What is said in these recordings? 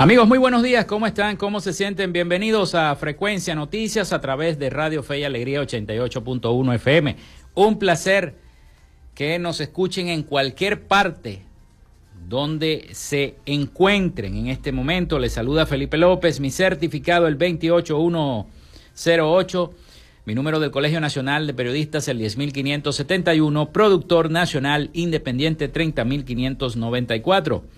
Amigos, muy buenos días. ¿Cómo están? ¿Cómo se sienten? Bienvenidos a Frecuencia Noticias a través de Radio Fe y Alegría 88.1 FM. Un placer que nos escuchen en cualquier parte donde se encuentren en este momento. Les saluda Felipe López, mi certificado el 28108, mi número del Colegio Nacional de Periodistas el 10571, productor nacional independiente 30594.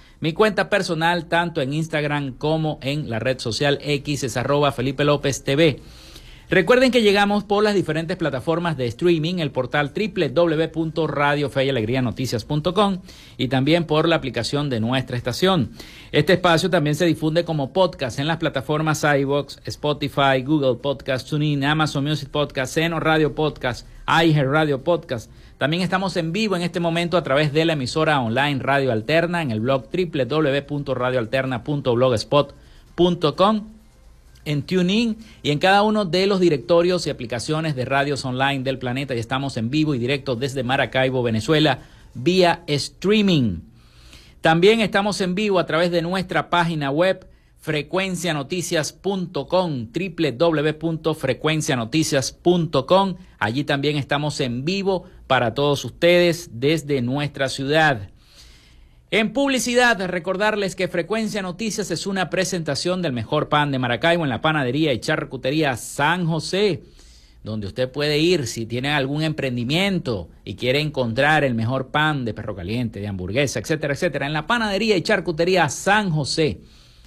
Mi cuenta personal, tanto en Instagram como en la red social X, es arroba Felipe López TV. Recuerden que llegamos por las diferentes plataformas de streaming, el portal www.radiofeyalegrianoticias.com y también por la aplicación de nuestra estación. Este espacio también se difunde como podcast en las plataformas iVoox, Spotify, Google Podcast, TuneIn, Amazon Music Podcast, Seno Radio Podcast, iHeart Radio Podcast, también estamos en vivo en este momento a través de la emisora online Radio Alterna en el blog www.radioalterna.blogspot.com en TuneIn y en cada uno de los directorios y aplicaciones de radios online del planeta. Y estamos en vivo y directo desde Maracaibo, Venezuela, vía streaming. También estamos en vivo a través de nuestra página web frecuencianoticias.com, www.frecuencianoticias.com. Allí también estamos en vivo para todos ustedes desde nuestra ciudad. En publicidad, recordarles que Frecuencia Noticias es una presentación del mejor pan de Maracaibo en la panadería y charcutería San José, donde usted puede ir si tiene algún emprendimiento y quiere encontrar el mejor pan de perro caliente, de hamburguesa, etcétera, etcétera, en la panadería y charcutería San José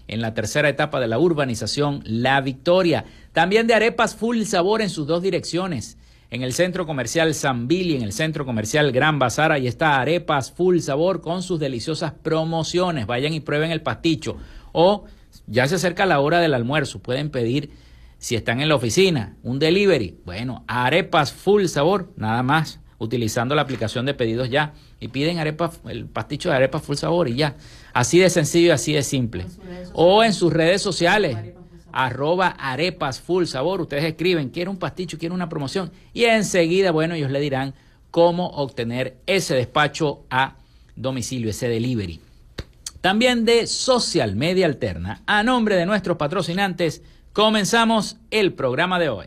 en la tercera etapa de la urbanización La Victoria. También de arepas full sabor en sus dos direcciones. En el centro comercial San Billy, en el centro comercial Gran Bazar, ahí está arepas full sabor con sus deliciosas promociones. Vayan y prueben el pasticho. O ya se acerca la hora del almuerzo, pueden pedir, si están en la oficina, un delivery. Bueno, arepas full sabor, nada más, utilizando la aplicación de pedidos ya. Y piden arepas, el pasticho de arepas full sabor y ya. Así de sencillo y así de simple. O en sus redes sociales, arroba arepas full sabor. Ustedes escriben, quiero un pasticho, quiero una promoción. Y enseguida, bueno, ellos le dirán cómo obtener ese despacho a domicilio, ese delivery. También de Social Media Alterna. A nombre de nuestros patrocinantes, comenzamos el programa de hoy.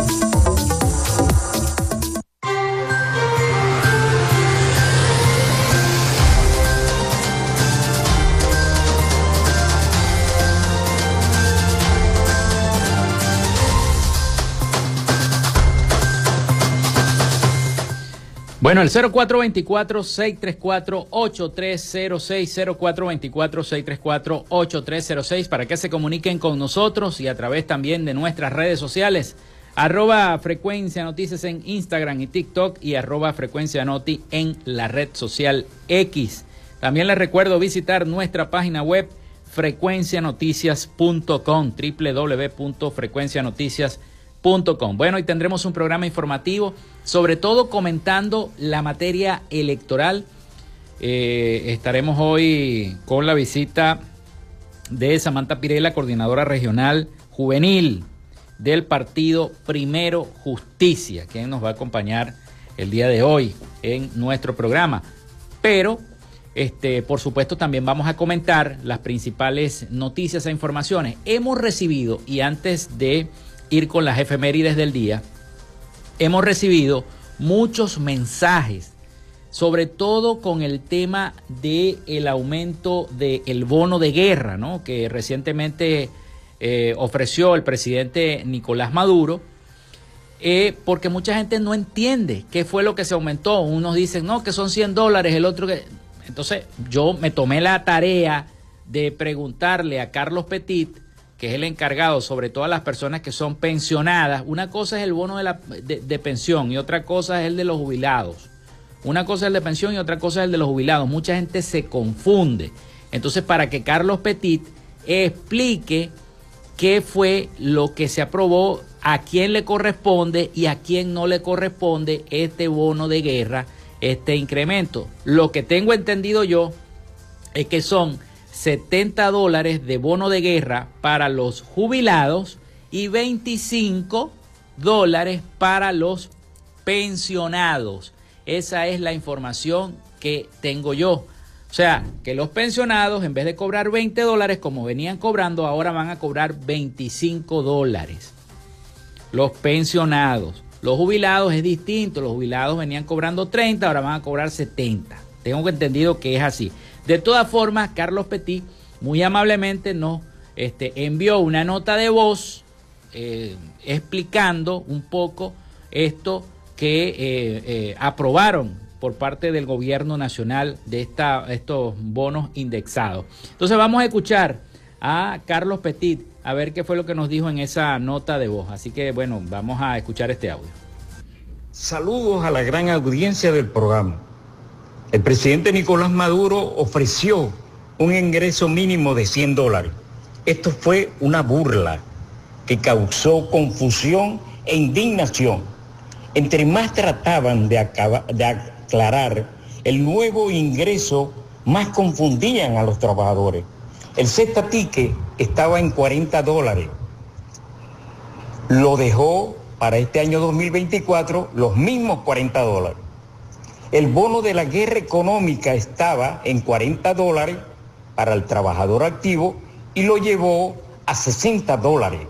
Bueno, el 0424-634-8306, 0424-634-8306, para que se comuniquen con nosotros y a través también de nuestras redes sociales, arroba frecuencia noticias en Instagram y TikTok y arroba frecuencia noti en la red social X. También les recuerdo visitar nuestra página web frecuencianoticias.com, www.frecuencianoticias.com bueno, y tendremos un programa informativo, sobre todo comentando la materia electoral. Eh, estaremos hoy con la visita de Samantha Pirela, coordinadora regional juvenil del partido Primero Justicia, quien nos va a acompañar el día de hoy en nuestro programa. Pero, este, por supuesto, también vamos a comentar las principales noticias e informaciones. Hemos recibido, y antes de ir con las efemérides del día, hemos recibido muchos mensajes, sobre todo con el tema del el aumento del bono de guerra, ¿no? que recientemente eh, ofreció el presidente Nicolás Maduro, eh, porque mucha gente no entiende qué fue lo que se aumentó. Unos dicen, no, que son 100 dólares, el otro que... Entonces yo me tomé la tarea de preguntarle a Carlos Petit, que es el encargado sobre todas las personas que son pensionadas. Una cosa es el bono de, la, de, pensión y otra cosa es el de los jubilados. Una cosa es el de pensión y otra cosa es el de los jubilados. Mucha gente se confunde. Entonces, para que Carlos Petit explique qué fue lo que se aprobó, a quién le corresponde y a quién no le corresponde este bono de guerra, este incremento. Lo que tengo entendido yo es que son 70 dólares de bono de guerra para los jubilados y 25 dólares para los pensionados. Esa es la información que tengo yo. O sea, que los pensionados, en vez de cobrar 20 dólares como venían cobrando, ahora van a cobrar 25 dólares. Los pensionados. Los jubilados es distinto. Los jubilados venían cobrando 30, ahora van a cobrar 70. Tengo entendido que es así. De todas formas, Carlos Petit muy amablemente nos este, envió una nota de voz eh, explicando un poco esto que eh, eh, aprobaron por parte del gobierno nacional de esta, estos bonos indexados. Entonces vamos a escuchar a Carlos Petit a ver qué fue lo que nos dijo en esa nota de voz. Así que bueno, vamos a escuchar este audio. Saludos a la gran audiencia del programa. El presidente Nicolás Maduro ofreció un ingreso mínimo de 100 dólares. Esto fue una burla que causó confusión e indignación. Entre más trataban de, aclarar el nuevo ingreso, más confundían a los trabajadores. El cesta estaba en 40 dólares. Lo dejó para este año 2024 los mismos 40 dólares. El bono de la guerra económica estaba en 40 dólares para el trabajador activo y lo llevó a 60 dólares.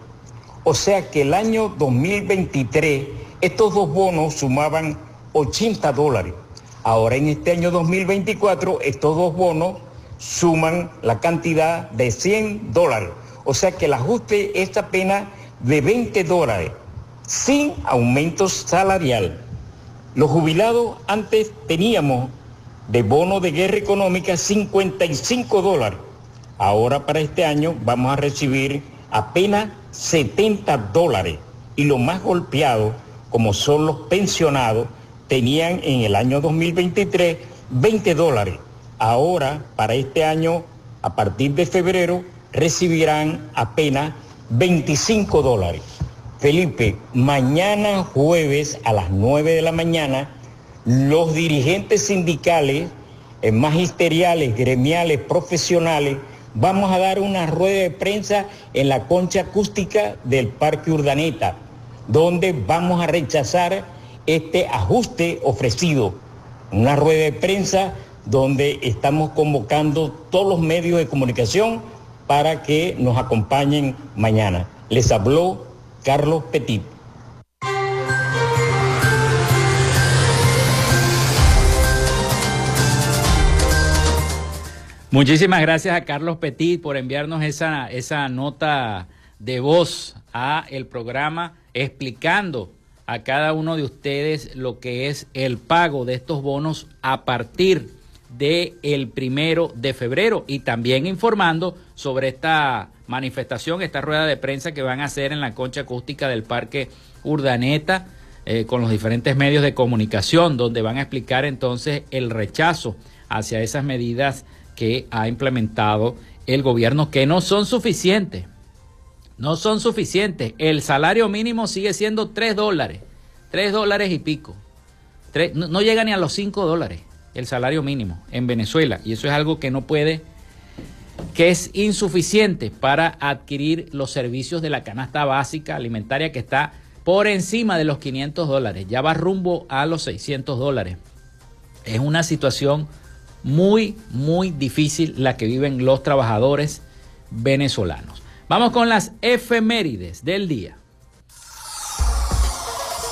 O sea que el año 2023 estos dos bonos sumaban 80 dólares. Ahora en este año 2024 estos dos bonos suman la cantidad de 100 dólares. O sea que el ajuste es apenas de 20 dólares, sin aumento salarial. Los jubilados antes teníamos de bono de guerra económica 55 dólares. Ahora para este año vamos a recibir apenas 70 dólares y los más golpeados, como son los pensionados, tenían en el año 2023 20 dólares. Ahora, para este año, a partir de febrero, recibirán apenas 25 dólares. Felipe, mañana jueves a las 9 de la mañana, los dirigentes sindicales, eh, magisteriales, gremiales, profesionales, vamos a dar una rueda de prensa en la concha acústica del Parque Urdaneta, donde vamos a rechazar este ajuste ofrecido. Una rueda de prensa donde estamos convocando todos los medios de comunicación para que nos acompañen mañana. Les habló Carlos Petit. Muchísimas gracias a Carlos Petit por enviarnos esa, esa nota de voz a el programa explicando a cada uno de ustedes lo que es el pago de estos bonos a partir del el primero de febrero y también informando sobre esta manifestación, esta rueda de prensa que van a hacer en la concha acústica del Parque Urdaneta eh, con los diferentes medios de comunicación, donde van a explicar entonces el rechazo hacia esas medidas que ha implementado el gobierno que no son suficientes. No son suficientes. El salario mínimo sigue siendo 3 dólares. 3 dólares y pico. no, no, llega ni a los 5 dólares el salario mínimo en Venezuela. Y eso es algo que no puede, que es insuficiente para adquirir los servicios de la canasta básica alimentaria que está por encima de los 500 dólares. Ya va rumbo a los 600 dólares. Es una situación muy, muy difícil la que viven los trabajadores venezolanos. Vamos con las efemérides del día.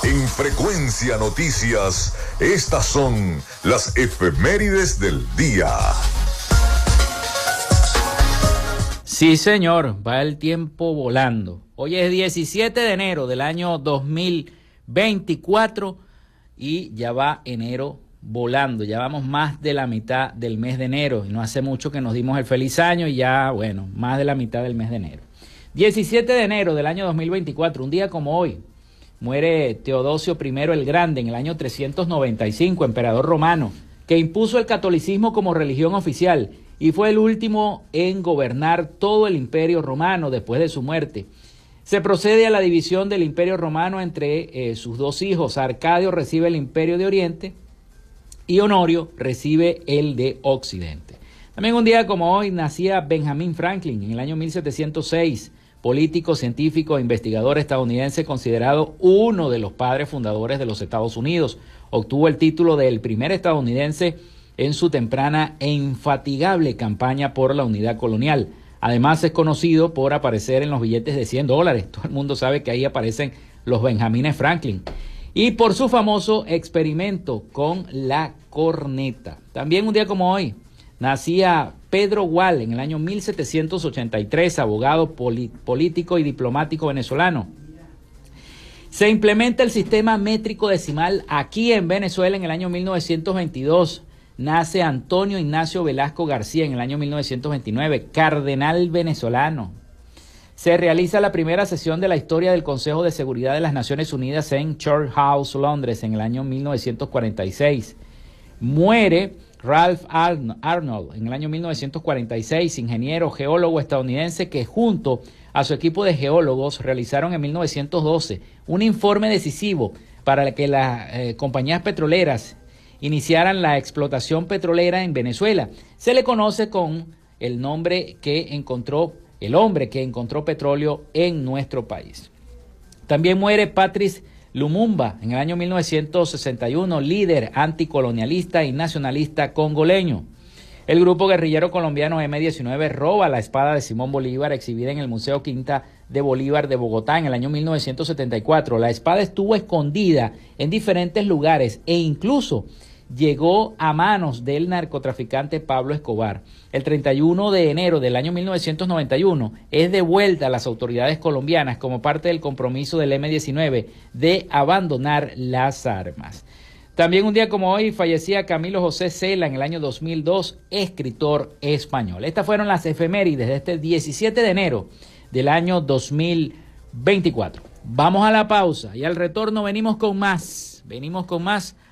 En frecuencia noticias, estas son las efemérides del día. Sí, señor, va el tiempo volando. Hoy es 17 de enero del año 2024 y ya va enero volando. Ya vamos más de la mitad del mes de enero y no hace mucho que nos dimos el feliz año y ya, bueno, más de la mitad del mes de enero. 17 de enero del año 2024, un día como hoy, muere Teodosio I el Grande en el año 395, emperador romano, que impuso el catolicismo como religión oficial y fue el último en gobernar todo el imperio romano después de su muerte. Se procede a la división del imperio romano entre eh, sus dos hijos. Arcadio recibe el imperio de Oriente y Honorio recibe el de Occidente. También un día como hoy nacía Benjamin Franklin en el año 1706, político, científico e investigador estadounidense considerado uno de los padres fundadores de los Estados Unidos. Obtuvo el título de el primer estadounidense en su temprana e infatigable campaña por la unidad colonial. Además es conocido por aparecer en los billetes de 100 dólares. Todo el mundo sabe que ahí aparecen los Benjamines Franklin y por su famoso experimento con la corneta. También un día como hoy nacía Pedro Gual en el año 1783, abogado político y diplomático venezolano. Se implementa el sistema métrico decimal aquí en Venezuela en el año 1922. Nace Antonio Ignacio Velasco García en el año 1929, cardenal venezolano se realiza la primera sesión de la historia del Consejo de Seguridad de las Naciones Unidas en Church House, Londres, en el año 1946. Muere Ralph Arnold en el año 1946, ingeniero geólogo estadounidense que junto a su equipo de geólogos realizaron en 1912 un informe decisivo para que las eh, compañías petroleras iniciaran la explotación petrolera en Venezuela. Se le conoce con el nombre que encontró el hombre que encontró petróleo en nuestro país. También muere Patrice Lumumba en el año 1961, líder anticolonialista y nacionalista congoleño. El grupo guerrillero colombiano M19 roba la espada de Simón Bolívar exhibida en el Museo Quinta de Bolívar de Bogotá en el año 1974. La espada estuvo escondida en diferentes lugares e incluso llegó a manos del narcotraficante Pablo Escobar. El 31 de enero del año 1991 es devuelta a las autoridades colombianas como parte del compromiso del M-19 de abandonar las armas. También un día como hoy fallecía Camilo José Cela en el año 2002, escritor español. Estas fueron las efemérides de este 17 de enero del año 2024. Vamos a la pausa y al retorno venimos con más. Venimos con más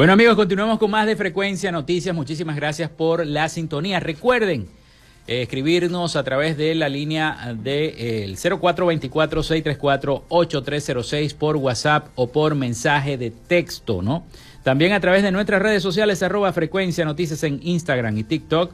Bueno amigos, continuamos con más de Frecuencia Noticias. Muchísimas gracias por la sintonía. Recuerden eh, escribirnos a través de la línea del de, 0424-634-8306 por WhatsApp o por mensaje de texto, ¿no? También a través de nuestras redes sociales, arroba Frecuencia Noticias en Instagram y TikTok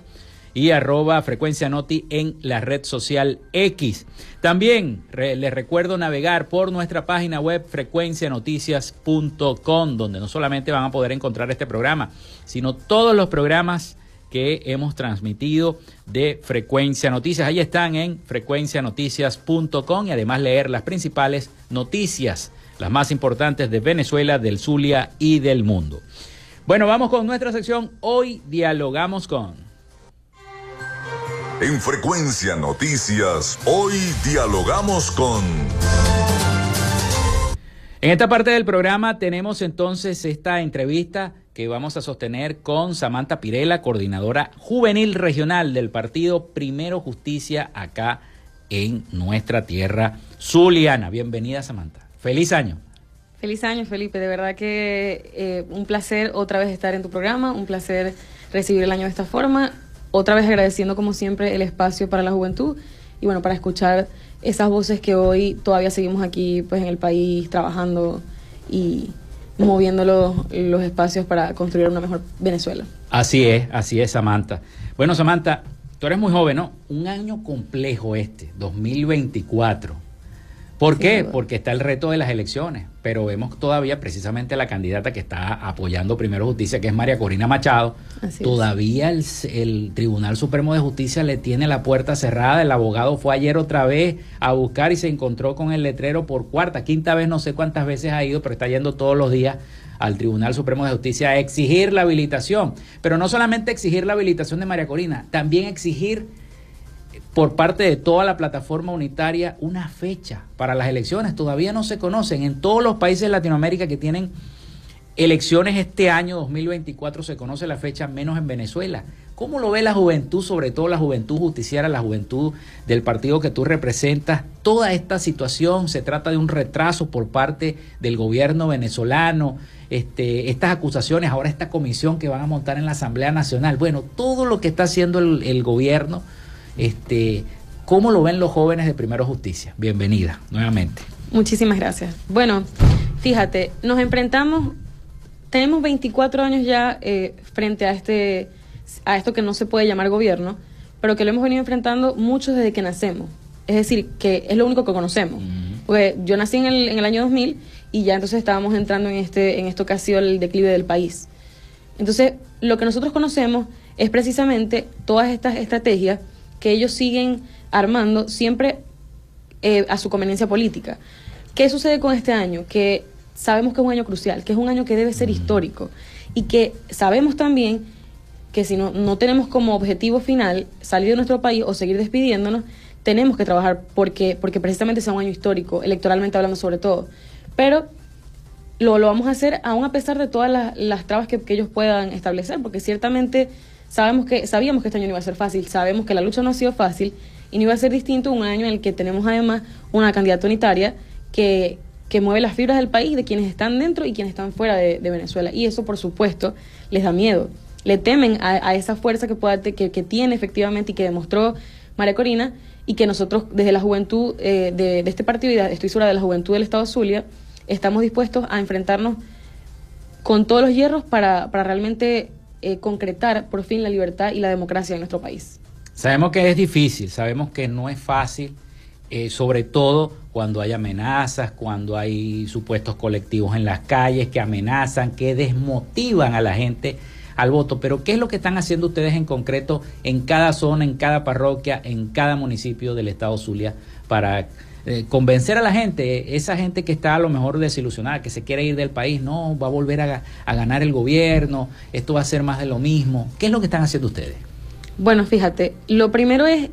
y arroba frecuencia noti en la red social X. También les recuerdo navegar por nuestra página web frecuencianoticias.com, donde no solamente van a poder encontrar este programa, sino todos los programas que hemos transmitido de Frecuencia Noticias. Ahí están en frecuencianoticias.com y además leer las principales noticias, las más importantes de Venezuela, del Zulia y del mundo. Bueno, vamos con nuestra sección. Hoy dialogamos con... En Frecuencia Noticias, hoy dialogamos con... En esta parte del programa tenemos entonces esta entrevista que vamos a sostener con Samantha Pirela, coordinadora juvenil regional del partido Primero Justicia acá en nuestra tierra zuliana. Bienvenida Samantha. Feliz año. Feliz año Felipe, de verdad que eh, un placer otra vez estar en tu programa, un placer recibir el año de esta forma otra vez agradeciendo como siempre el espacio para la juventud y bueno, para escuchar esas voces que hoy todavía seguimos aquí pues en el país trabajando y moviendo los, los espacios para construir una mejor Venezuela. Así es, así es Samantha. Bueno Samantha, tú eres muy joven, ¿no? Un año complejo este, 2024. ¿Por qué? Porque está el reto de las elecciones, pero vemos todavía precisamente la candidata que está apoyando Primero Justicia, que es María Corina Machado. todavía el, Tribunal Supremo de Justicia le tiene la puerta cerrada. El abogado fue ayer otra vez a buscar y se encontró con el letrero por cuarta, quinta vez, no sé cuántas veces ha ido, pero está yendo todos los días al Tribunal Supremo de Justicia a exigir la habilitación. Pero no solamente exigir la habilitación de María Corina, también exigir por parte de toda la plataforma unitaria una fecha para las elecciones. Todavía no se conocen. En todos los países de Latinoamérica que tienen elecciones este año 2024 se conoce la fecha, menos en Venezuela. ¿Cómo lo ve la juventud, sobre todo la juventud justiciera, la juventud del partido que tú representas? Toda esta situación se trata de un retraso por parte del gobierno venezolano, este, estas acusaciones, ahora esta comisión que van a montar en la Asamblea Nacional. Bueno, todo lo que está haciendo el, el gobierno este, ¿Cómo lo ven los jóvenes de Primero Justicia? Bienvenida nuevamente. Muchísimas gracias. Bueno, fíjate, nos enfrentamos, tenemos 24 años ya eh, frente a, este, a esto que no se puede llamar gobierno, pero que lo hemos venido enfrentando muchos desde que nacemos. Es decir, que es lo único que conocemos. Porque yo nací en el, en el año 2000 y ya entonces estábamos entrando en, este, en esto que ha sido el declive del país. Entonces, lo que nosotros conocemos es precisamente todas estas estrategias que ellos siguen armando siempre eh, a su conveniencia política. ¿Qué sucede con este año? Que sabemos que es un año crucial, que es un año que debe ser histórico y que sabemos también que si no, no tenemos como objetivo final salir de nuestro país o seguir despidiéndonos, tenemos que trabajar porque, porque precisamente sea un año histórico, electoralmente hablando sobre todo. Pero lo, lo vamos a hacer aún a pesar de todas las, las trabas que, que ellos puedan establecer, porque ciertamente Sabemos que, sabíamos que este año no iba a ser fácil, sabemos que la lucha no ha sido fácil y no iba a ser distinto un año en el que tenemos además una candidata unitaria que, que mueve las fibras del país de quienes están dentro y quienes están fuera de, Venezuela. Y eso, por supuesto, les da miedo. Le temen a, esa fuerza que, pueda, que, que, tiene efectivamente y que demostró María Corina y que nosotros desde la juventud eh, de, este partido y estoy segura de la juventud del Estado Zulia, estamos dispuestos a enfrentarnos con todos los hierros para, para realmente eh, concretar por fin la libertad y la democracia en nuestro país. Sabemos que es difícil, sabemos que no es fácil, eh, sobre todo cuando hay amenazas, cuando hay supuestos colectivos en las calles que amenazan, que desmotivan a la gente al voto. Pero ¿qué es lo que están haciendo ustedes en concreto en cada zona, en cada parroquia, en cada municipio del estado Zulia para eh, convencer a la gente, esa gente que está a lo mejor desilusionada, que se quiere ir del país, no, va a volver a, a ganar el gobierno, esto va a ser más de lo mismo. ¿Qué es lo que están haciendo ustedes? Bueno, fíjate, lo primero es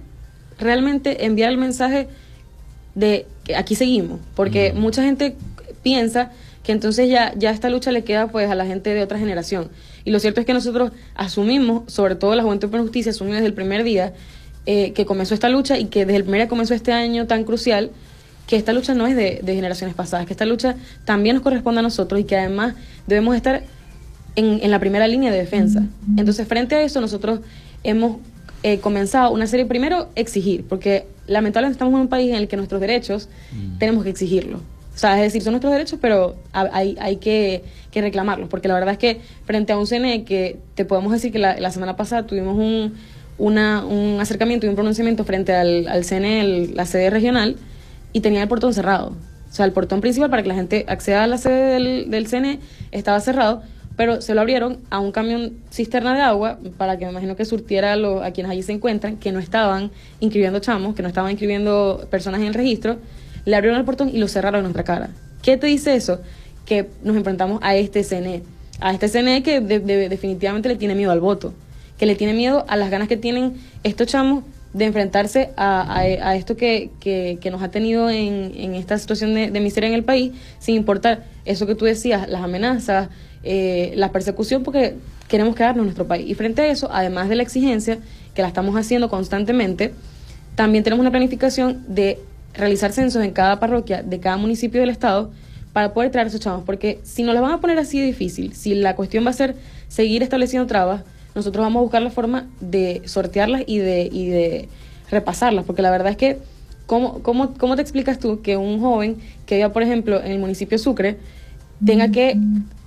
realmente enviar el mensaje de que aquí seguimos, porque Mm. mucha gente piensa que entonces ya, ya esta lucha le queda pues a la gente de otra generación. Y lo cierto es que nosotros asumimos, sobre todo la Juventud por Justicia, asumimos desde el primer día eh, que comenzó esta lucha y que desde el primer día comenzó este año tan crucial, que esta lucha no es de, de generaciones pasadas, que esta lucha también nos corresponde a nosotros y que además debemos estar en, en la primera línea de defensa. Entonces, frente a eso, nosotros hemos eh, comenzado una serie, primero, exigir, porque lamentablemente estamos en un país en el que nuestros derechos tenemos que exigirlos. O sea, es decir, son nuestros derechos, pero ha- hay, hay que, que reclamarlos, porque la verdad es que frente a un CNE que te podemos decir que la, la semana pasada tuvimos un, una, un acercamiento y un pronunciamiento frente al, CNE, la sede regional, y tenía el portón cerrado. O sea, el portón principal para que la gente acceda a la sede del, CNE estaba cerrado, pero se lo abrieron a un camión cisterna de agua para que me imagino que surtiera a, quienes allí se encuentran, que no estaban inscribiendo chamos, que no estaban inscribiendo personas en el registro, le abrieron el portón y lo cerraron en nuestra cara. ¿Qué te dice eso? Que nos enfrentamos a este CNE, a este CNE que de- de- definitivamente le tiene miedo al voto, que le tiene miedo a las ganas que tienen estos chamos de enfrentarse a, esto que, nos ha tenido en, esta situación de, miseria en el país, sin importar eso que tú decías, las amenazas, eh, la persecución, porque queremos quedarnos en nuestro país. Y frente a eso, además de la exigencia, que la estamos haciendo constantemente, también tenemos una planificación de realizar censos en cada parroquia de cada municipio del estado para poder traer esos chavos, porque si nos la van a poner así de difícil, si la cuestión va a ser seguir estableciendo trabas, nosotros vamos a buscar la forma de sortearlas y de, y de repasarlas, porque la verdad es que, ¿cómo, cómo, ¿cómo te explicas tú que un joven que viva, por ejemplo, en el municipio Sucre, tenga que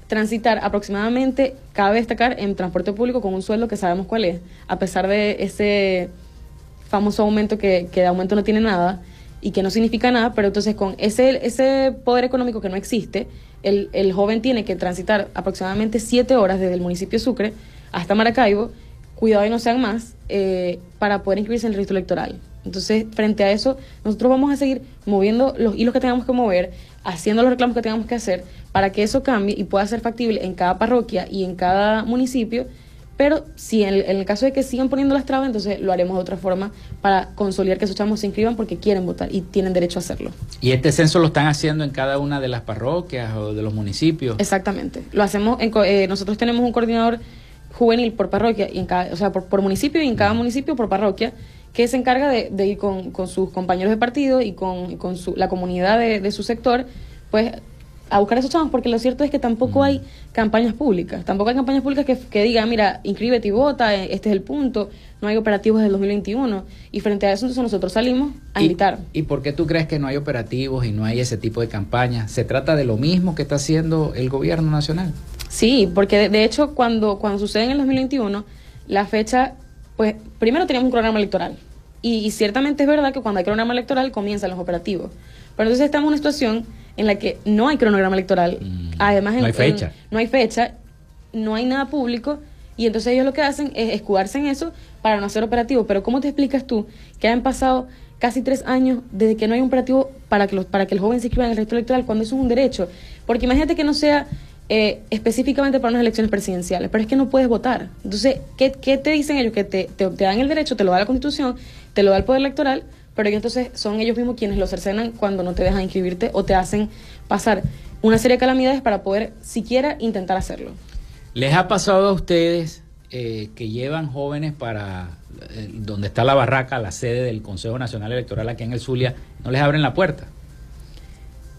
transitar aproximadamente, cabe destacar, en transporte público con un sueldo que sabemos cuál es, a pesar de ese famoso aumento que, que de aumento no tiene nada y que no significa nada, pero entonces con ese, ese poder económico que no existe, el, el joven tiene que transitar aproximadamente siete horas desde el municipio Sucre hasta Maracaibo, cuidado y no sean más, eh, para poder inscribirse en el registro electoral. Entonces, frente a eso, nosotros vamos a seguir moviendo los hilos que tengamos que mover, haciendo los reclamos que tengamos que hacer, para que eso cambie y pueda ser factible en cada parroquia y en cada municipio. Pero si en el, en el caso de que sigan poniendo las trabas, entonces lo haremos de otra forma para consolidar que esos chamos se inscriban porque quieren votar y tienen derecho a hacerlo. ¿Y este censo lo están haciendo en cada una de las parroquias o de los municipios? Exactamente. Lo hacemos, en, eh, nosotros tenemos un coordinador juvenil por parroquia, y en cada, o sea, por, por municipio y en cada municipio por parroquia, que se encarga de, de ir con, con sus compañeros de partido y con, y con su, la comunidad de, de su sector, pues a buscar a esos chavos, porque lo cierto es que tampoco hay campañas públicas, tampoco hay campañas públicas que, que digan, mira, inscríbete y vota, eh, este es el punto, no hay operativos del 2021, y frente a eso entonces nosotros salimos a ¿Y- invitar. ¿Y por qué tú crees que no hay operativos y no hay ese tipo de campañas? ¿Se trata de lo mismo que está haciendo el gobierno nacional? Sí, porque de, de hecho cuando, cuando sucede en el 2021, la fecha, pues primero teníamos un programa electoral. Y, y ciertamente es verdad que cuando hay cronograma electoral comienzan los operativos. Pero entonces estamos en una situación en la que no hay cronograma electoral. Mm, Además, en- no hay en- fecha. no hay fecha, no hay nada público. Y entonces ellos lo que hacen es escudarse en eso para no hacer operativo. Pero ¿cómo te explicas tú que han pasado casi tres años desde que no hay un operativo para que, los, para que el joven se inscriba en el registro electoral cuando eso es un derecho? Porque imagínate que no sea eh, específicamente para unas elecciones presidenciales, pero es que no puedes votar. Entonces, ¿qué, qué te dicen ellos? Que te, te, te dan el derecho, te lo da la Constitución, te lo da el Poder Electoral, pero que entonces son ellos mismos quienes lo cercenan cuando no te dejan inscribirte o te hacen pasar una serie de calamidades para poder siquiera intentar hacerlo. ¿Les ha pasado a ustedes eh, que llevan jóvenes para eh, donde está la barraca, la sede del Consejo Nacional Electoral aquí en el Zulia, no les abren la puerta?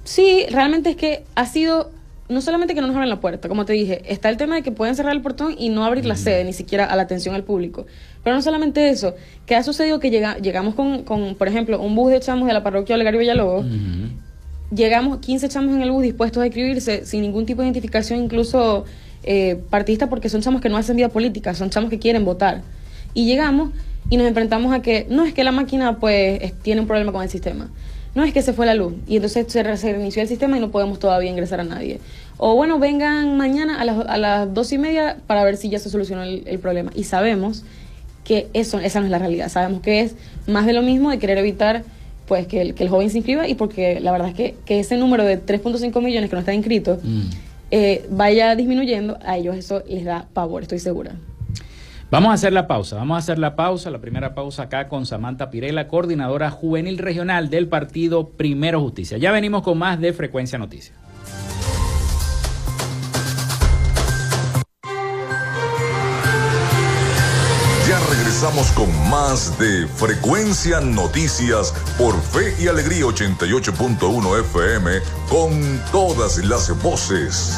Sí, realmente es que ha sido, no solamente que no nos abren la puerta, como te dije, está el tema de que pueden cerrar el portón y no abrir la sede, ni siquiera a la atención al público. Pero no solamente eso, que ha sucedido que llega, llegamos con, con, por ejemplo, un bus de chamos de la parroquia Olegario Villalobos, llegamos 15 chamos en el bus dispuestos a inscribirse sin ningún tipo de identificación, incluso eh, partidista, porque son chamos que no hacen vida política, son chamos que quieren votar. Y llegamos y nos enfrentamos a que no es que la máquina pues tiene un problema con el sistema, no es que se fue la luz y entonces se, reinició el sistema y no podemos todavía ingresar a nadie. O bueno, vengan mañana a las, a las dos y media para ver si ya se solucionó el, problema. Y sabemos que eso, esa no es la realidad, sabemos que es más de lo mismo de querer evitar pues que el, que el joven se inscriba y porque la verdad es que, que ese número de 3.5 millones que no está inscrito mm. eh, vaya disminuyendo, a ellos eso les da pavor, estoy segura. Vamos a hacer la pausa, vamos a hacer la pausa, la primera pausa acá con Samantha Pirela, coordinadora juvenil regional del partido Primero Justicia. Ya venimos con más de Frecuencia Noticias. Ya regresamos con más de Frecuencia Noticias por Fe y Alegría 88.1 FM con todas las voces.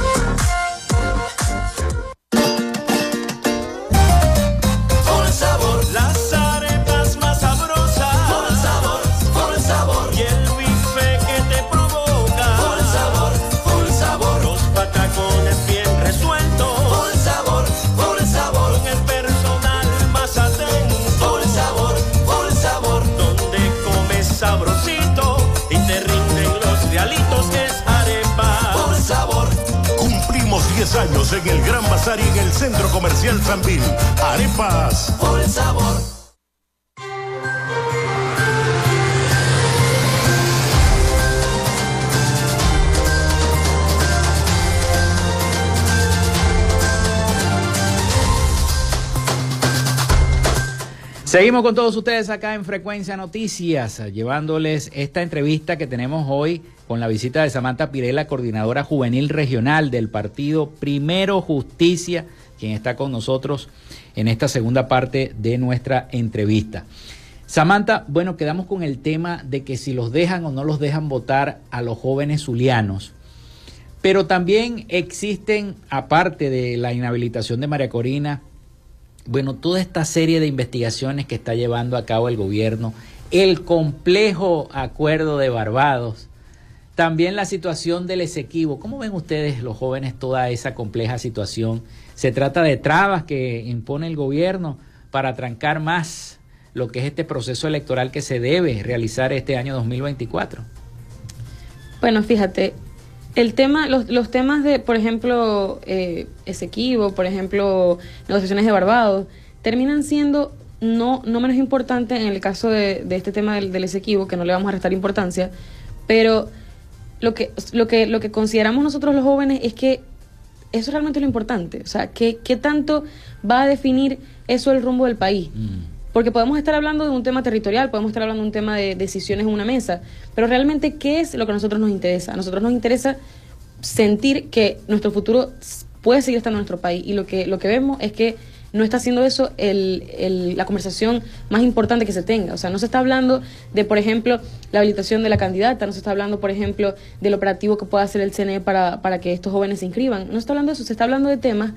Años en el Gran Bazar y en el Centro Comercial Zambil. Arepas. Por sabor. Seguimos con todos ustedes acá en Frecuencia Noticias, llevándoles esta entrevista que tenemos hoy con la visita de Samantha Pirela, coordinadora juvenil regional del partido Primero Justicia, quien está con nosotros en esta segunda parte de nuestra entrevista. Samantha, bueno, quedamos con el tema de que si los dejan o no los dejan votar a los jóvenes zulianos. Pero también existen, aparte de la inhabilitación de María Corina, bueno, toda esta serie de investigaciones que está llevando a cabo el gobierno, el complejo acuerdo de Barbados, también la situación del Esequibo. ¿Cómo ven ustedes, los jóvenes, toda esa compleja situación? ¿Se trata de trabas que impone el gobierno para trancar más lo que es este proceso electoral que se debe realizar este año 2024? Bueno, fíjate, el tema, los, los temas de, por ejemplo, eh, Esequibo, por ejemplo, negociaciones de Barbados, terminan siendo no, no menos importantes en el caso de, este tema del, del Esequibo, que no le vamos a restar importancia, pero lo que, lo que, lo que consideramos nosotros los jóvenes es que eso es realmente lo importante. O sea, ¿qué, qué tanto va a definir eso el rumbo del país? Mm. Porque podemos estar hablando de un tema territorial, podemos estar hablando de un tema de decisiones en una mesa, pero realmente, ¿qué es lo que a nosotros nos interesa? A nosotros nos interesa sentir que nuestro futuro puede seguir estando en nuestro país y lo que, lo que vemos es que no está haciendo eso el, la conversación más importante que se tenga. O sea, no se está hablando de, por ejemplo, la habilitación de la candidata, no se está hablando, por ejemplo, del operativo que pueda hacer el CNE para, para que estos jóvenes se inscriban. No se está hablando de eso, se está hablando de temas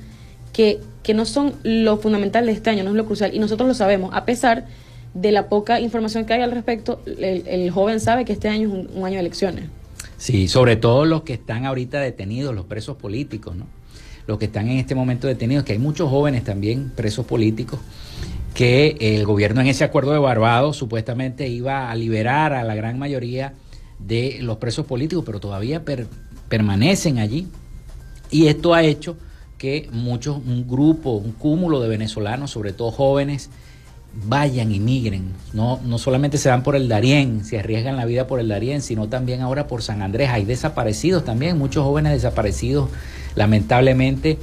que, no son lo fundamental de este año, no es lo crucial. Y nosotros lo sabemos, a pesar de la poca información que hay al respecto, el, joven sabe que este año es un, año de elecciones. Sí, sobre todo los que están ahorita detenidos, los presos políticos, ¿no? Los que están en este momento detenidos, que hay muchos jóvenes también presos políticos, que el gobierno en ese acuerdo de Barbados supuestamente iba a liberar a la gran mayoría de los presos políticos, pero todavía permanecen allí. Y esto ha hecho que muchos, un grupo, un cúmulo de venezolanos, sobre todo jóvenes, vayan y migren. No, no solamente se van por el Darién, se arriesgan la vida por el Darién, sino también ahora por San Andrés. Hay desaparecidos también, muchos jóvenes desaparecidos, lamentablemente,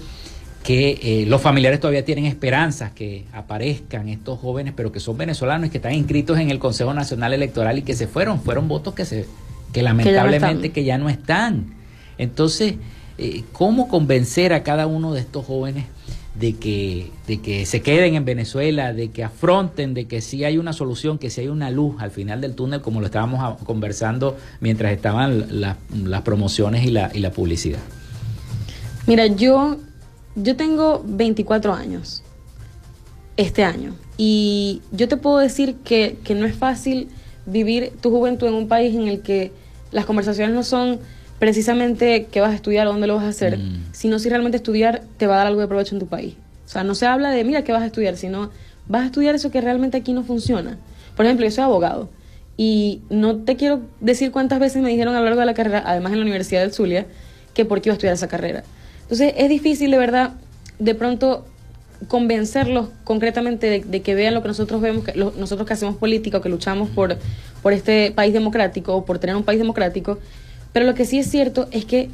que eh, los familiares todavía tienen esperanzas que aparezcan estos jóvenes, pero que son venezolanos y que están inscritos en el Consejo Nacional Electoral y que se fueron, fueron votos que se que lamentablemente que ya no están. Entonces, eh, ¿cómo convencer a cada uno de estos jóvenes de que, de que se queden en Venezuela, de que afronten, de que sí hay una solución, que sí hay una luz al final del túnel, como lo estábamos conversando mientras estaban las promociones y la, y la publicidad. Mira, yo, yo tengo 24 años este año y yo te puedo decir que, que no es fácil vivir tu juventud en un país en el que las conversaciones no son precisamente qué vas a estudiar o dónde lo vas a hacer, mm. sino si realmente estudiar te va a dar algo de provecho en tu país. O sea, no se habla de, mira, qué vas a estudiar, sino vas a estudiar eso que realmente aquí no funciona. Por ejemplo, yo soy abogado y no te quiero decir cuántas veces me dijeron a lo largo de la carrera, además en la Universidad del Zulia, que por qué iba a estudiar esa carrera. Entonces, es difícil de verdad de pronto convencerlos concretamente de, que vean lo que nosotros vemos, que nosotros que hacemos política o que luchamos por, por este país democrático o por tener un país democrático, pero lo que sí es cierto es que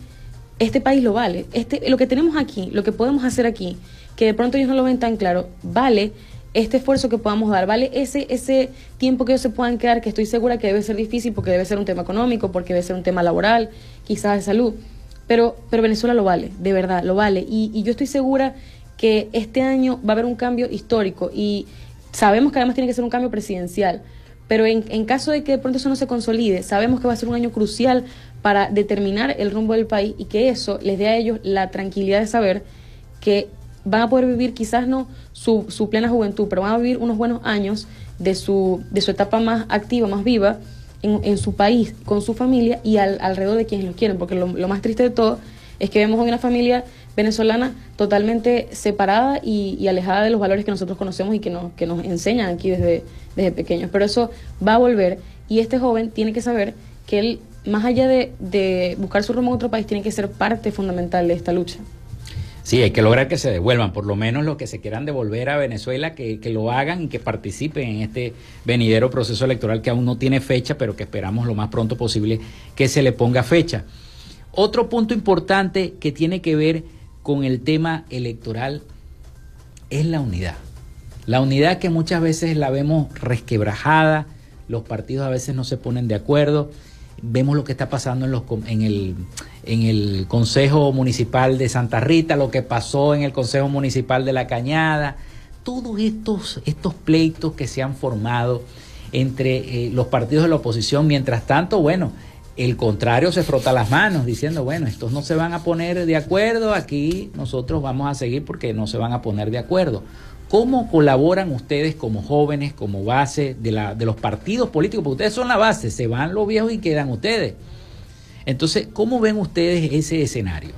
este país lo vale. Este, lo que tenemos aquí, lo que podemos hacer aquí, que de pronto ellos no lo ven tan claro, vale este esfuerzo que podamos dar, vale ese, ese tiempo que ellos se puedan quedar, que estoy segura que debe ser difícil porque debe ser un tema económico, porque debe ser un tema laboral, quizás de salud. Pero, pero Venezuela lo vale, de verdad, lo vale. Y, yo estoy segura que este año va a haber un cambio histórico y sabemos que además tiene que ser un cambio presidencial. Pero en, en, caso de que de pronto eso no se consolide, sabemos que va a ser un año crucial para determinar el rumbo del país y que eso les dé a ellos la tranquilidad de saber que van a poder vivir quizás no su, su plena juventud, pero van a vivir unos buenos años de su, de su etapa más activa, más viva en, en su país, con su familia y al, alrededor de quienes los quieren, porque lo, más triste de todo es que vemos hoy una familia venezolana totalmente separada y, y, alejada de los valores que nosotros conocemos y que nos, que nos enseñan aquí desde, desde pequeños. Pero eso va a volver y este joven tiene que saber que él más allá de, buscar su rumbo en otro país, tiene que ser parte fundamental de esta lucha. Sí, hay que lograr que se devuelvan, por lo menos los que se quieran devolver a Venezuela, que, lo hagan y que participen en este venidero proceso electoral que aún no tiene fecha, pero que esperamos lo más pronto posible que se le ponga fecha. Otro punto importante que tiene que ver con el tema electoral es la unidad. La unidad que muchas veces la vemos resquebrajada, los partidos a veces no se ponen de acuerdo vemos lo que está pasando en, los, en, el, en el Consejo Municipal de Santa Rita, lo que pasó en el Consejo Municipal de La Cañada, todos estos, estos pleitos que se han formado entre eh, los partidos de la oposición, mientras tanto, bueno, el contrario se frota las manos diciendo, bueno, estos no se van a poner de acuerdo, aquí nosotros vamos a seguir porque no se van a poner de acuerdo. ¿Cómo colaboran ustedes como jóvenes, como base de, la, de los partidos políticos? Porque ustedes son la base, se van los viejos y quedan ustedes. Entonces, ¿cómo ven ustedes ese escenario?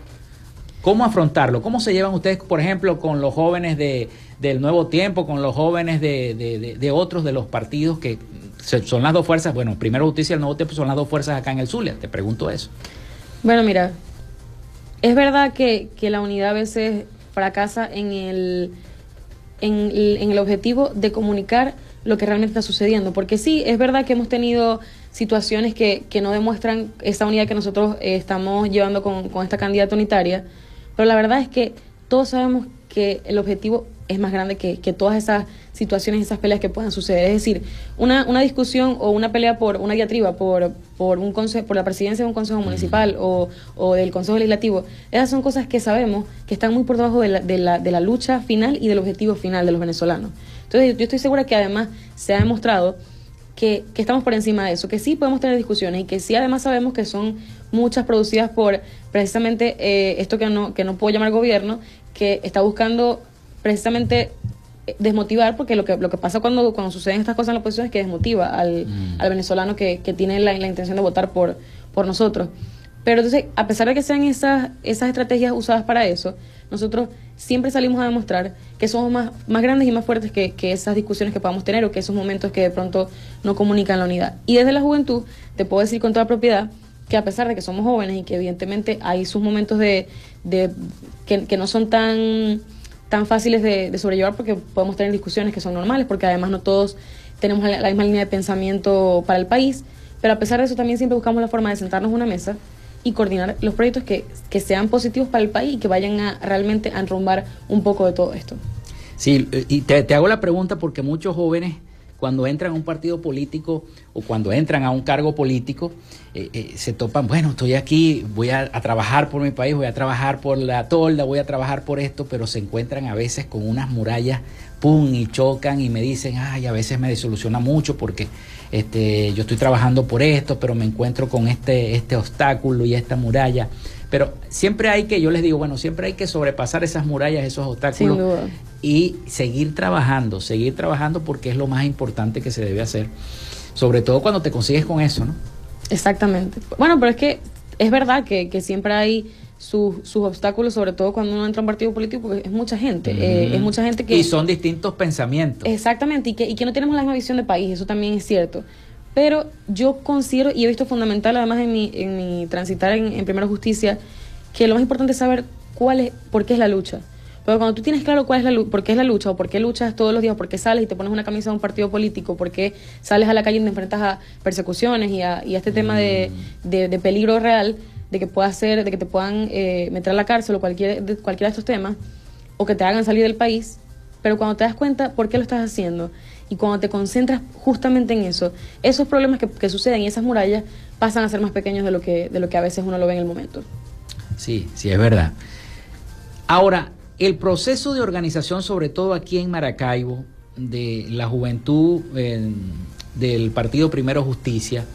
¿Cómo afrontarlo? ¿Cómo se llevan ustedes, por ejemplo, con los jóvenes de, del Nuevo Tiempo, con los jóvenes de, de, otros de los partidos que son las dos fuerzas? Bueno, primero Justicia y el Nuevo Tiempo son las dos fuerzas acá en el Zulia. Te pregunto eso. Bueno, mira, es verdad que, que la unidad a veces fracasa en el en, el objetivo de comunicar lo que realmente está sucediendo. Porque sí, es verdad que hemos tenido situaciones que, que no demuestran esa unidad que nosotros eh, estamos llevando con, con esta candidata unitaria, pero la verdad es que todos sabemos que el objetivo es más grande que, que, todas esas situaciones, esas peleas que puedan suceder. Es decir, una, una discusión o una pelea por una diatriba, por, por, un consejo, por la presidencia de un consejo municipal o, o, del consejo legislativo, esas son cosas que sabemos que están muy por debajo de la, de, la, de la lucha final y del objetivo final de los venezolanos. Entonces, yo estoy segura que además se ha demostrado que, que, estamos por encima de eso, que sí podemos tener discusiones y que sí además sabemos que son muchas producidas por precisamente eh, esto que no, que no puedo llamar gobierno, que está buscando precisamente eh, desmotivar, porque lo que, lo que pasa cuando, cuando suceden estas cosas en la oposición es que desmotiva al, mm. al venezolano que, que tiene la, la, intención de votar por, por nosotros. Pero entonces, a pesar de que sean esas, esas estrategias usadas para eso, nosotros siempre salimos a demostrar que somos más, más grandes y más fuertes que, que esas discusiones que podamos tener o que esos momentos que de pronto no comunican la unidad. Y desde la juventud, te puedo decir con toda propiedad que a pesar de que somos jóvenes y que evidentemente hay sus momentos de, de que, que no son tan tan fáciles de, sobrellevar porque podemos tener discusiones que son normales, porque además no todos tenemos la, misma línea de pensamiento para el país, pero a pesar de eso también siempre buscamos la forma de sentarnos en una mesa y coordinar los proyectos que, que sean positivos para el país y que vayan a realmente a enrumbar un poco de todo esto. Sí, y te, te hago la pregunta porque muchos jóvenes cuando entran a un partido político o cuando entran a un cargo político, eh, eh, se topan, bueno, estoy aquí, voy a, a, trabajar por mi país, voy a trabajar por la tolda, voy a trabajar por esto, pero se encuentran a veces con unas murallas, pum, y chocan y me dicen, ay, a veces me desilusiona mucho porque este, yo estoy trabajando por esto, pero me encuentro con este, este obstáculo y esta muralla. Pero siempre hay que, yo les digo, bueno, siempre hay que sobrepasar esas murallas, esos obstáculos y seguir trabajando, seguir trabajando porque es lo más importante que se debe hacer. Sobre todo cuando te consigues con eso, ¿no? Exactamente. Bueno, pero es que es verdad que, que siempre hay sus, sus obstáculos, sobre todo cuando uno entra a un partido político, porque es mucha gente. Mm. Eh, es mucha gente que. Y son distintos pensamientos. Exactamente, y que, y que no tenemos la misma visión de país, eso también es cierto. Pero yo considero, y he visto fundamental además en mi, en mi transitar en, en Primera Justicia, que lo más importante es saber cuál es, por qué es la lucha. Pero cuando tú tienes claro cuál es la lucha, por qué es la lucha, o por qué luchas todos los días, por qué sales y te pones una camisa de un partido político, por qué sales a la calle y te enfrentas a persecuciones y a, y a este tema de, de, de, peligro real, de que pueda ser, de que te puedan eh, meter a la cárcel o cualquier, de, cualquiera de estos temas, o que te hagan salir del país, pero cuando te das cuenta por qué lo estás haciendo y cuando te concentras justamente en eso, esos problemas que, que suceden y esas murallas pasan a ser más pequeños de lo que, de lo que a veces uno lo ve en el momento. Sí, sí, es verdad. Ahora, el proceso de organización, sobre todo aquí en Maracaibo, de la juventud eh, del Partido Primero Justicia,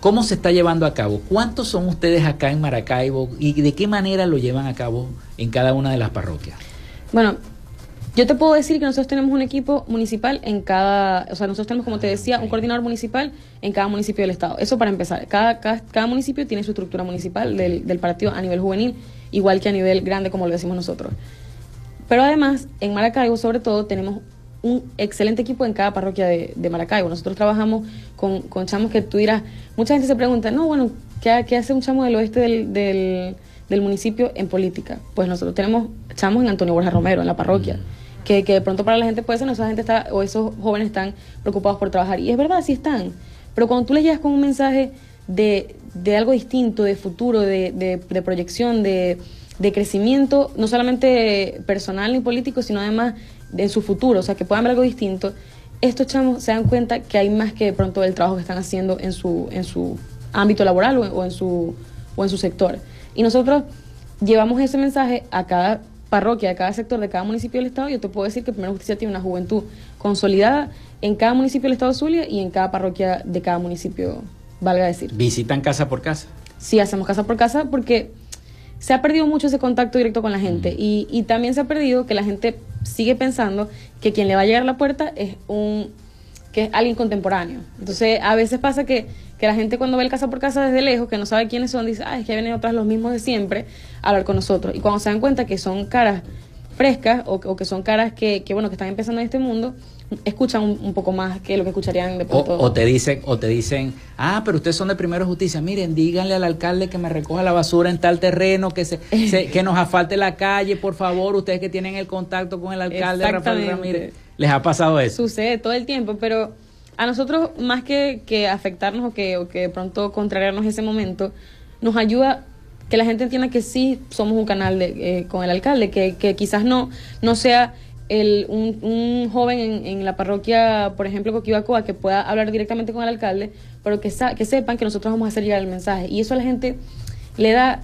¿cómo se está llevando a cabo? ¿Cuántos son ustedes acá en Maracaibo y de qué manera lo llevan a cabo en cada una de las parroquias? Bueno, yo te puedo decir que nosotros tenemos un equipo municipal en cada, o sea, nosotros tenemos, como te decía, un coordinador municipal en cada municipio del estado. Eso para empezar. Cada, cada, cada municipio tiene su estructura municipal del, del partido a nivel juvenil igual que a nivel grande como lo decimos nosotros. Pero además, en Maracaibo, sobre todo, tenemos un excelente equipo en cada parroquia de, de Maracaibo. Nosotros trabajamos con, con, chamos que tú dirás, mucha gente se pregunta, no, bueno, ¿qué, qué hace un chamo del oeste del, del, del, municipio en política? Pues nosotros tenemos chamos en Antonio Borja Romero, en la parroquia. Que, que de pronto para la gente puede ser, no, esa gente está, o esos jóvenes están preocupados por trabajar. Y es verdad, sí están. Pero cuando tú les llegas con un mensaje de, de algo distinto, de futuro, de, de, de proyección, de, de, crecimiento, no solamente personal ni político, sino además en su futuro, o sea, que puedan ver algo distinto, estos chamos se dan cuenta que hay más que de pronto el trabajo que están haciendo en su, ámbito laboral o, en su, sector. Y nosotros llevamos ese mensaje a cada parroquia, a cada sector de cada municipio del Estado. Yo te puedo decir que Primera Justicia tiene una juventud consolidada en cada municipio del Estado Zulia y en cada parroquia de cada municipio valga decir. ¿Visitan casa por casa? Sí, hacemos casa por casa porque se ha perdido mucho ese contacto directo con la gente mm. y, y, también se ha perdido que la gente sigue pensando que quien le va a llegar a la puerta es un que es alguien contemporáneo. Entonces, a veces pasa que, que la gente cuando ve el casa por casa desde lejos, que no sabe quiénes son, dice, ah, es que vienen otras los mismos de siempre a hablar con nosotros. Y cuando se dan cuenta que son caras frescas o, o que son caras que, que, bueno, que están empezando en este mundo, escuchan un, un, poco más que lo que escucharían de pronto. O, o, te dicen, o te dicen, ah, pero ustedes son de Primero Justicia, miren, díganle al alcalde que me recoja la basura en tal terreno, que se, se que nos afalte la calle, por favor, ustedes que tienen el contacto con el alcalde Rafael Ramírez. ¿Les ha pasado eso? Sucede todo el tiempo, pero a nosotros, más que, que afectarnos o que, o que de pronto contrariarnos ese momento, nos ayuda que la gente entienda que sí somos un canal de, eh, con el alcalde, que, que quizás no, no sea el, un, un, joven en, en, la parroquia, por ejemplo, Coquibacoa, que pueda hablar directamente con el alcalde, pero que, que sepan que nosotros vamos a hacer llegar el mensaje. Y eso a la gente le da,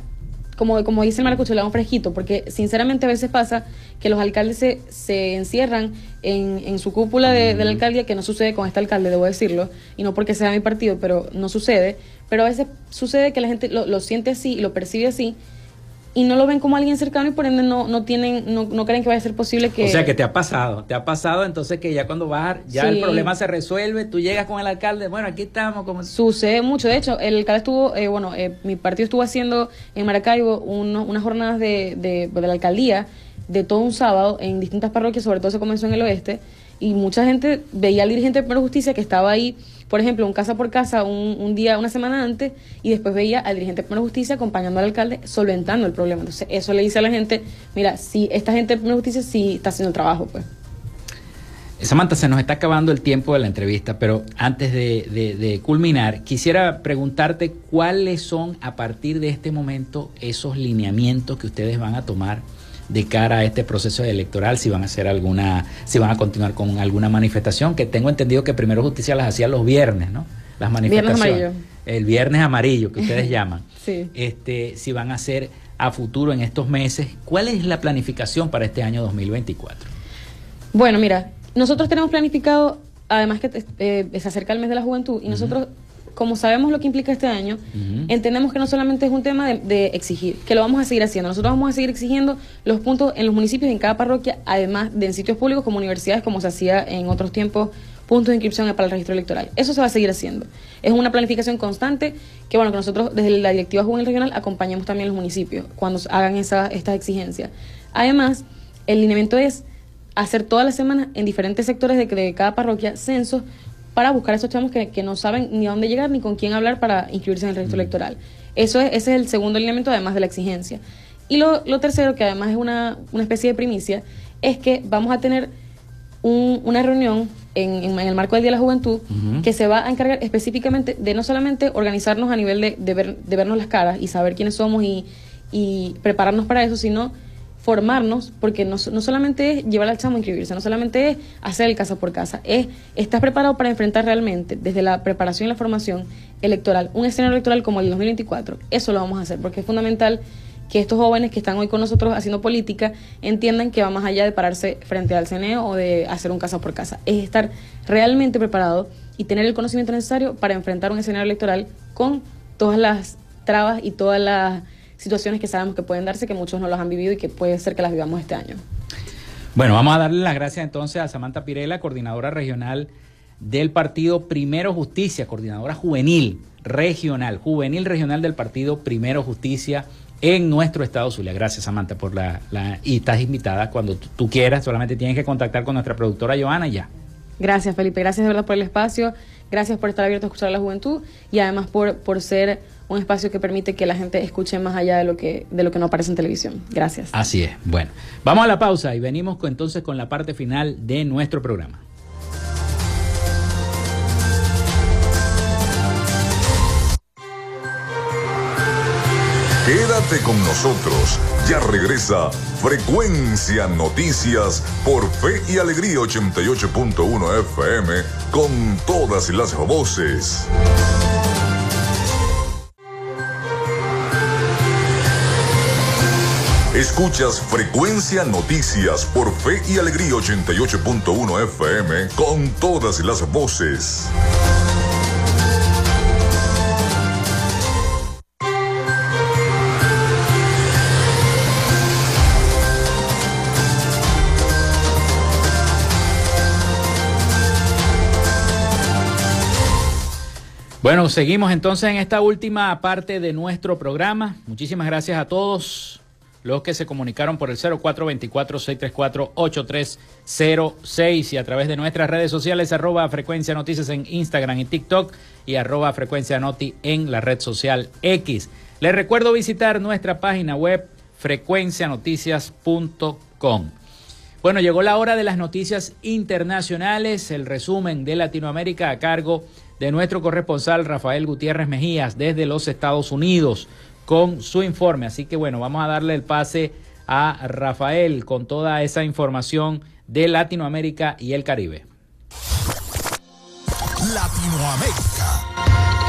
como, como dice el Maracucho, le da un fresquito, porque sinceramente a veces pasa que los alcaldes se, se encierran en, en su cúpula de, de, la alcaldía, que no sucede con este alcalde, debo decirlo, y no porque sea mi partido, pero no sucede. Pero a veces sucede que la gente lo, lo siente así y lo percibe así y no lo ven como alguien cercano y por ende no, no tienen, no, no creen que vaya a ser posible que... O sea, que te ha pasado, te ha pasado entonces que ya cuando vas, ya el problema se resuelve, tú llegas con el alcalde, bueno, aquí estamos. Como... Sucede mucho, de hecho, el alcalde estuvo, eh, bueno, eh, mi partido estuvo haciendo en Maracaibo unas jornadas de, de, de la alcaldía de todo un sábado en distintas parroquias, sobre todo se comenzó en el oeste, y mucha gente veía al dirigente de Justicia que estaba ahí por ejemplo, un casa por casa un, día, una semana antes, y después veía al dirigente de Justicia acompañando al alcalde solventando el problema. Entonces, eso le dice a la gente, mira, si esta gente de Justicia sí está haciendo el trabajo, pues. Samantha, se nos está acabando el tiempo de la entrevista, pero antes de, culminar, quisiera preguntarte cuáles son a partir de este momento esos lineamientos que ustedes van a tomar de cara a este proceso electoral, si van a hacer alguna, si van a continuar con alguna manifestación, que tengo entendido que primero justicia las hacía los viernes, ¿no? Las manifestaciones. Viernes amarillo. El viernes amarillo, que ustedes llaman. sí. Este, si van a hacer a futuro en estos meses, ¿cuál es la planificación para este año 2024? Bueno, mira, nosotros tenemos planificado, además que eh, se acerca el mes de la juventud, y nosotros como sabemos lo que implica este año, entendemos que no solamente es un tema de, exigir, que lo vamos a seguir haciendo. Nosotros vamos a seguir exigiendo los puntos en los municipios, en cada parroquia, además de en sitios públicos como universidades, como se hacía en otros tiempos, puntos de inscripción para el registro electoral. Eso se va a seguir haciendo. Es una planificación constante que, bueno, que nosotros desde la directiva juvenil regional acompañamos también a los municipios cuando hagan esa, estas exigencias. Además, el lineamiento es hacer todas las semanas en diferentes sectores de, de cada parroquia censos para buscar a esos chamos que, que, no saben ni a dónde llegar ni con quién hablar para inscribirse en el registro electoral. Eso es, ese es el segundo lineamiento, además de la exigencia. Y lo, lo tercero, que además es una, una, especie de primicia, es que vamos a tener un, una reunión en, en, el marco del Día de la Juventud que se va a encargar específicamente de no solamente organizarnos a nivel de, de, ver, de vernos las caras y saber quiénes somos y, y prepararnos para eso, sino formarnos, porque no, no, solamente es llevar al chamo a inscribirse, no solamente es hacer el casa por casa, es estar preparado para enfrentar realmente, desde la preparación y la formación electoral, un escenario electoral como el 2024. Eso lo vamos a hacer, porque es fundamental que estos jóvenes que están hoy con nosotros haciendo política entiendan que va más allá de pararse frente al CNE o de hacer un casa por casa. Es estar realmente preparado y tener el conocimiento necesario para enfrentar un escenario electoral con todas las trabas y todas las situaciones que sabemos que pueden darse, que muchos no los han vivido y que puede ser que las vivamos este año. Bueno, vamos a darle las gracias entonces a Samantha Pirela, coordinadora regional del partido Primero Justicia, coordinadora juvenil regional, juvenil regional del partido Primero Justicia en nuestro estado Zulia. Gracias Samantha por la, y estás invitada cuando tú, quieras, solamente tienes que contactar con nuestra productora Joana y ya. Gracias Felipe, gracias de verdad por el espacio, gracias por estar abierto a escuchar a la juventud y además por, por ser un espacio que permite que la gente escuche más allá de lo que, de lo que no aparece en televisión. Gracias. Así es. Bueno, vamos a la pausa y venimos entonces con la parte final de nuestro programa. Quédate con nosotros. Ya regresa Frecuencia Noticias por Fe y Alegría 88.1 FM con todas las voces. Escuchas Frecuencia Noticias por Fe y Alegría 88.1 FM con todas las voces. Bueno, seguimos entonces en esta última parte de nuestro programa. Muchísimas gracias a todos los que se comunicaron por el 0424-634-8306 y a través de nuestras redes sociales, arroba frecuencia noticias en Instagram y TikTok y arroba frecuencia noti en la red social X. Les recuerdo visitar nuestra página web frecuencianoticias.com. Bueno, llegó la hora de las noticias internacionales, el resumen de Latinoamérica a cargo de nuestro corresponsal Rafael Gutiérrez Mejías desde los Estados Unidos con su informe. Así que bueno, vamos a darle el pase a Rafael con toda esa información de Latinoamérica y el Caribe. Latinoamérica.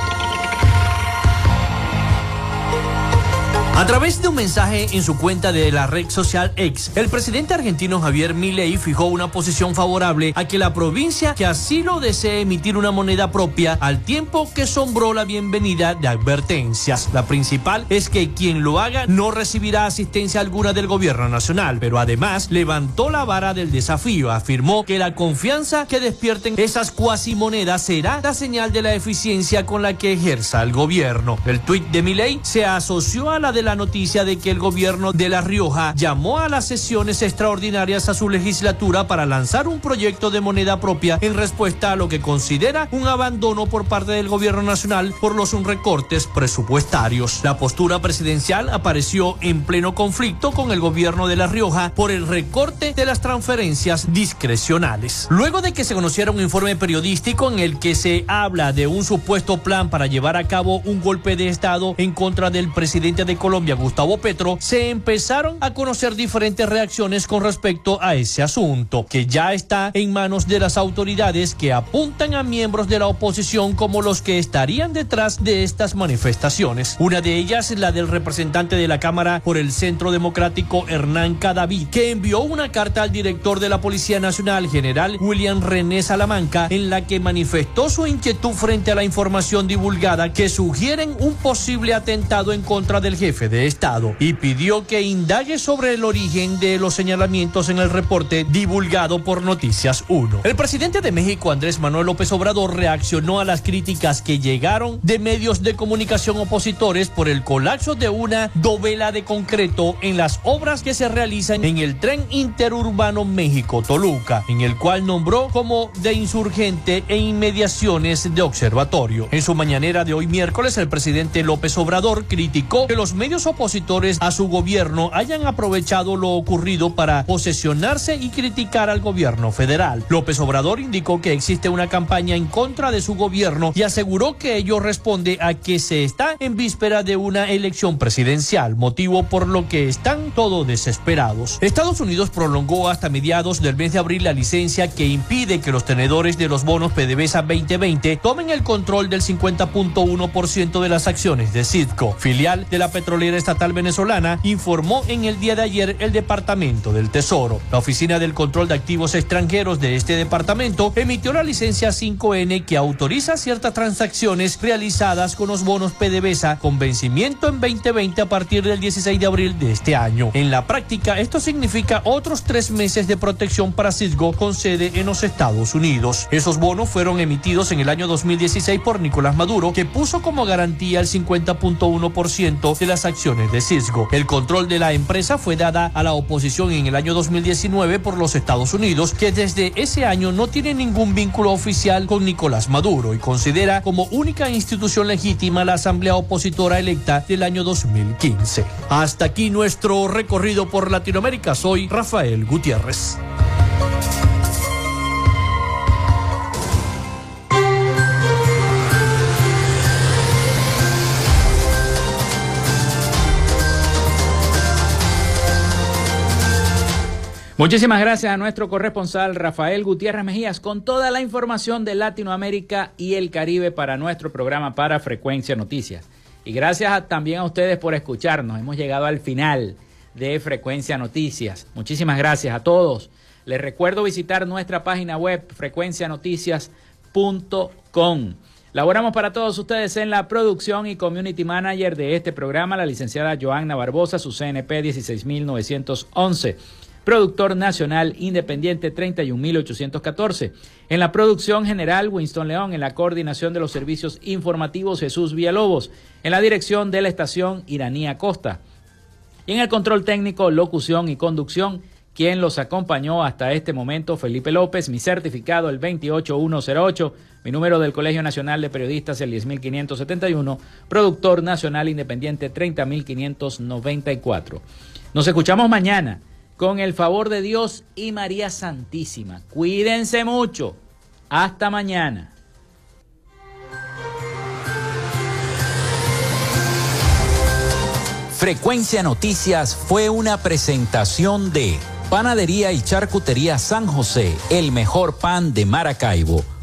A través de un mensaje en su cuenta de la red social X, el presidente argentino Javier Milei fijó una posición favorable a que la provincia que así lo desee emitir una moneda propia al tiempo que sombró la bienvenida de advertencias. La principal es que quien lo haga no recibirá asistencia alguna del gobierno nacional, pero además levantó la vara del desafío, afirmó que la confianza que despierten esas cuasi monedas será la señal de la eficiencia con la que ejerza el gobierno. El tuit de Milei se asoció a la de la noticia de que el gobierno de La Rioja llamó a las sesiones extraordinarias a su legislatura para lanzar un proyecto de moneda propia en respuesta a lo que considera un abandono por parte del gobierno nacional por los recortes presupuestarios. La postura presidencial apareció en pleno conflicto con el gobierno de La Rioja por el recorte de las transferencias discrecionales. Luego de que se conociera un informe periodístico en el que se habla de un supuesto plan para llevar a cabo un golpe de Estado en contra del presidente de Colombia, Colombia, Gustavo Petro, se empezaron a conocer diferentes reacciones con respecto a ese asunto, que ya está en manos de las autoridades que apuntan a miembros de la oposición como los que estarían detrás de estas manifestaciones. Una de ellas es la del representante de la Cámara por el Centro Democrático Hernán Cadavid, que envió una carta al director de la Policía Nacional, general William René Salamanca, en la que manifestó su inquietud frente a la información divulgada que sugieren un posible atentado en contra del jefe de Estado y pidió que indague sobre el origen de los señalamientos en el reporte divulgado por Noticias 1. El presidente de México, Andrés Manuel López Obrador, reaccionó a las críticas que llegaron de medios de comunicación opositores por el colapso de una dovela de concreto en las obras que se realizan en el tren interurbano México-Toluca, en el cual nombró como de insurgente e inmediaciones de observatorio. En su mañanera de hoy miércoles, el presidente López Obrador criticó que los medios opositores a su gobierno hayan aprovechado lo ocurrido para posesionarse y criticar al gobierno federal. López Obrador indicó que existe una campaña en contra de su gobierno y aseguró que ello responde a que se está en víspera de una elección presidencial, motivo por lo que están todos desesperados. Estados Unidos prolongó hasta mediados del mes de abril la licencia que impide que los tenedores de los bonos PDVSA 2020 tomen el control del 50.1% de las acciones de Citco, filial de la petrolera estatal venezolana, informó en el día de ayer el Departamento del Tesoro. La Oficina del Control de Activos Extranjeros de este departamento emitió la licencia 5N que autoriza ciertas transacciones realizadas con los bonos PDVSA con vencimiento en 2020 a partir del 16 de abril de este año. En la práctica, esto significa otros tres meses de protección para Cisgo con sede en los Estados Unidos. Esos bonos fueron emitidos en el año 2016 por Nicolás Maduro, que puso como garantía el 50.1% de las acciones de Cisco. El control de la empresa fue dada a la oposición en el año 2019 por los Estados Unidos, que desde ese año no tiene ningún vínculo oficial con Nicolás Maduro y considera como única institución legítima la Asamblea Opositora electa del año 2015. Hasta aquí nuestro recorrido por Latinoamérica. Soy Rafael Gutiérrez. Muchísimas gracias a nuestro corresponsal Rafael Gutiérrez Mejías con toda la información de Latinoamérica y el Caribe para nuestro programa para Frecuencia Noticias. Y gracias también a ustedes por escucharnos. Hemos llegado al final de Frecuencia Noticias. Muchísimas gracias a todos. Les recuerdo visitar nuestra página web frecuencianoticias.com. Laboramos para todos ustedes en la producción y community manager de este programa, la licenciada Joanna Barbosa, su CNP 16911 productor nacional independiente 31814. En la producción general, Winston León. En la coordinación de los servicios informativos, Jesús Villalobos. En la dirección de la estación, Iranía Costa. Y en el control técnico, locución y conducción, quien los acompañó hasta este momento, Felipe López, mi certificado el 28108, mi número del Colegio Nacional de Periodistas el 10571, productor nacional independiente 30594. Nos escuchamos mañana con el favor de Dios y María Santísima. Cuídense mucho. Hasta mañana. Frecuencia Noticias fue una presentación de Panadería y Charcutería San José, el mejor pan de Maracaibo